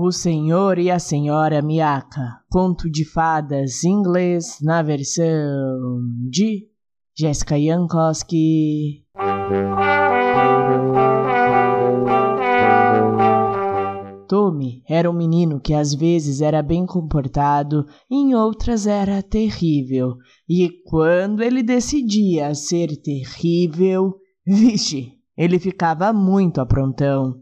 O Senhor e a Senhora Miaka, conto de fadas inglês na versão de Jessica Jankowski. Tommy era um menino que às vezes era bem comportado, em outras era terrível. E quando ele decidia ser terrível, vixe, ele ficava muito aprontão.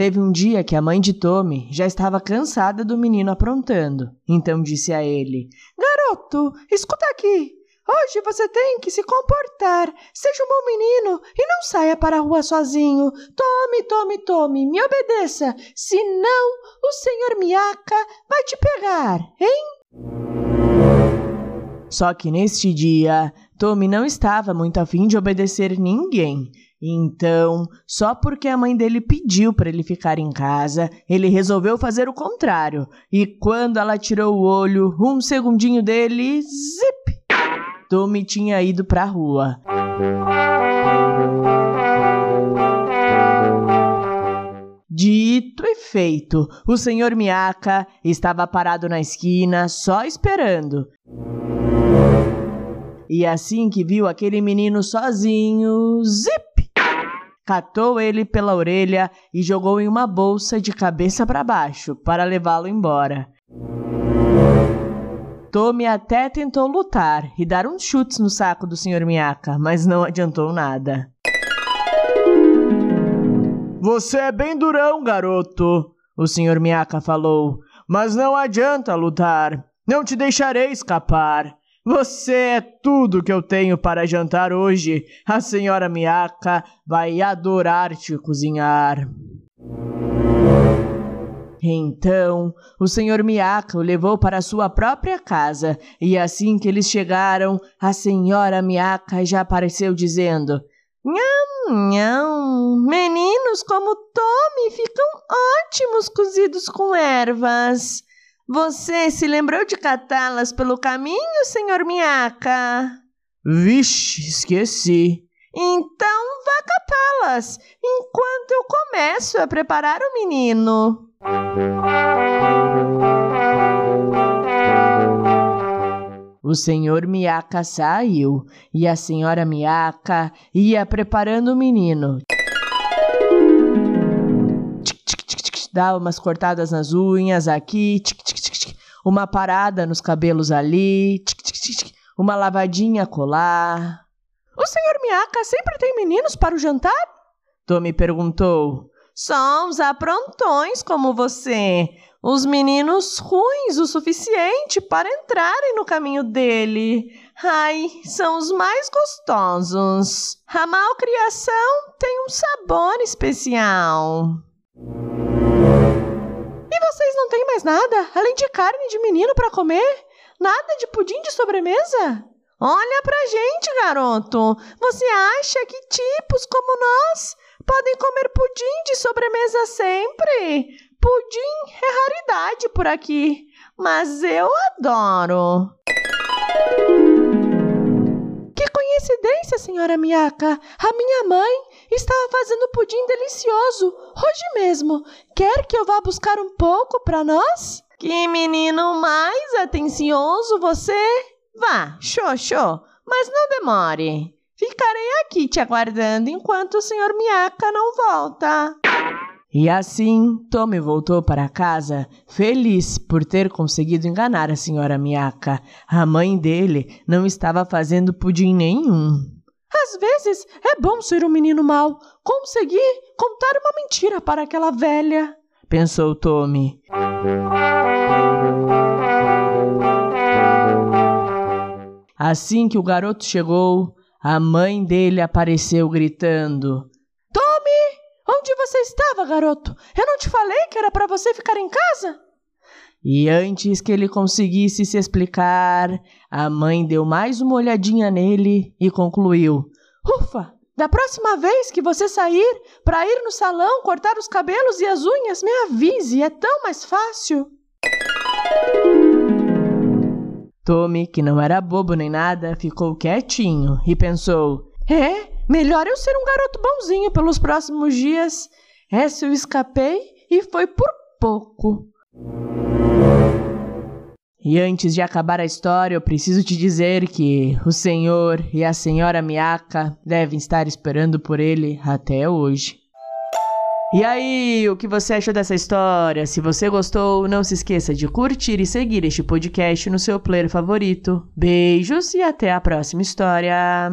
Teve um dia que a mãe de Tommy já estava cansada do menino aprontando. Então disse a ele: Garoto, escuta aqui. Hoje você tem que se comportar. Seja um bom menino e não saia para a rua sozinho. Tome, tome, tome, me obedeça. Senão o senhor Miaka vai te pegar, hein? Só que neste dia, Tommy não estava muito afim de obedecer ninguém. Então, só porque a mãe dele pediu para ele ficar em casa, ele resolveu fazer o contrário. E quando ela tirou o olho, um segundinho dele, zip! Tommy tinha ido para a rua. Dito e feito, o senhor Miaka estava parado na esquina, só esperando. E assim que viu aquele menino sozinho, zip! Catou ele pela orelha e jogou em uma bolsa de cabeça para baixo para levá-lo embora. Tommy até tentou lutar e dar uns chutes no saco do Sr. Miyaka, mas não adiantou nada. Você é bem durão, garoto, o Sr. Miyaka falou, mas não adianta lutar. Não te deixarei escapar. Você é tudo que eu tenho para jantar hoje. A senhora Miaka vai adorar te cozinhar. Então, o senhor Miaka o levou para sua própria casa, e assim que eles chegaram, a senhora Miaka já apareceu dizendo: Nham, nham, meninos como Tommy ficam ótimos cozidos com ervas. Você se lembrou de catá-las pelo caminho, senhor Minhaca? Vixe, esqueci. Então vá catá-las, enquanto eu começo a preparar o menino. O senhor Miaca saiu e a senhora Miaca ia preparando o menino dá umas cortadas nas unhas aqui, tic, uma parada nos cabelos ali, uma lavadinha colar. O senhor Miaka sempre tem meninos para o jantar? Tommy perguntou. Só uns aprontões como você. Os meninos ruins o suficiente para entrarem no caminho dele. Ai, são os mais gostosos. A malcriação tem um sabor especial. Têm mais nada, além de carne de menino para comer? Nada de pudim de sobremesa? Olha pra gente, garoto. Você acha que tipos como nós podem comer pudim de sobremesa sempre? Pudim é raridade por aqui, mas eu adoro. Que coincidência, senhora Miaka. A minha mãe Estava fazendo pudim delicioso, hoje mesmo. Quer que eu vá buscar um pouco para nós? Que menino mais atencioso você! Vá, show, mas não demore. Ficarei aqui te aguardando enquanto o senhor Miaka não volta. E assim, Tommy voltou para casa, feliz por ter conseguido enganar a senhora Miaka. A mãe dele não estava fazendo pudim nenhum. Às vezes é bom ser um menino mau, conseguir contar uma mentira para aquela velha, pensou Tommy. Assim que o garoto chegou, a mãe dele apareceu gritando: Tommy, onde você estava, garoto? Eu não te falei que era para você ficar em casa? E antes que ele conseguisse se explicar, a mãe deu mais uma olhadinha nele e concluiu: Ufa! Da próxima vez que você sair para ir no salão cortar os cabelos e as unhas, me avise, é tão mais fácil. Tommy, que não era bobo nem nada, ficou quietinho e pensou: É, melhor eu ser um garoto bonzinho pelos próximos dias. Essa eu escapei e foi por pouco. E antes de acabar a história, eu preciso te dizer que o senhor e a senhora Miyaka devem estar esperando por ele até hoje. E aí, o que você achou dessa história? Se você gostou, não se esqueça de curtir e seguir este podcast no seu player favorito. Beijos e até a próxima história!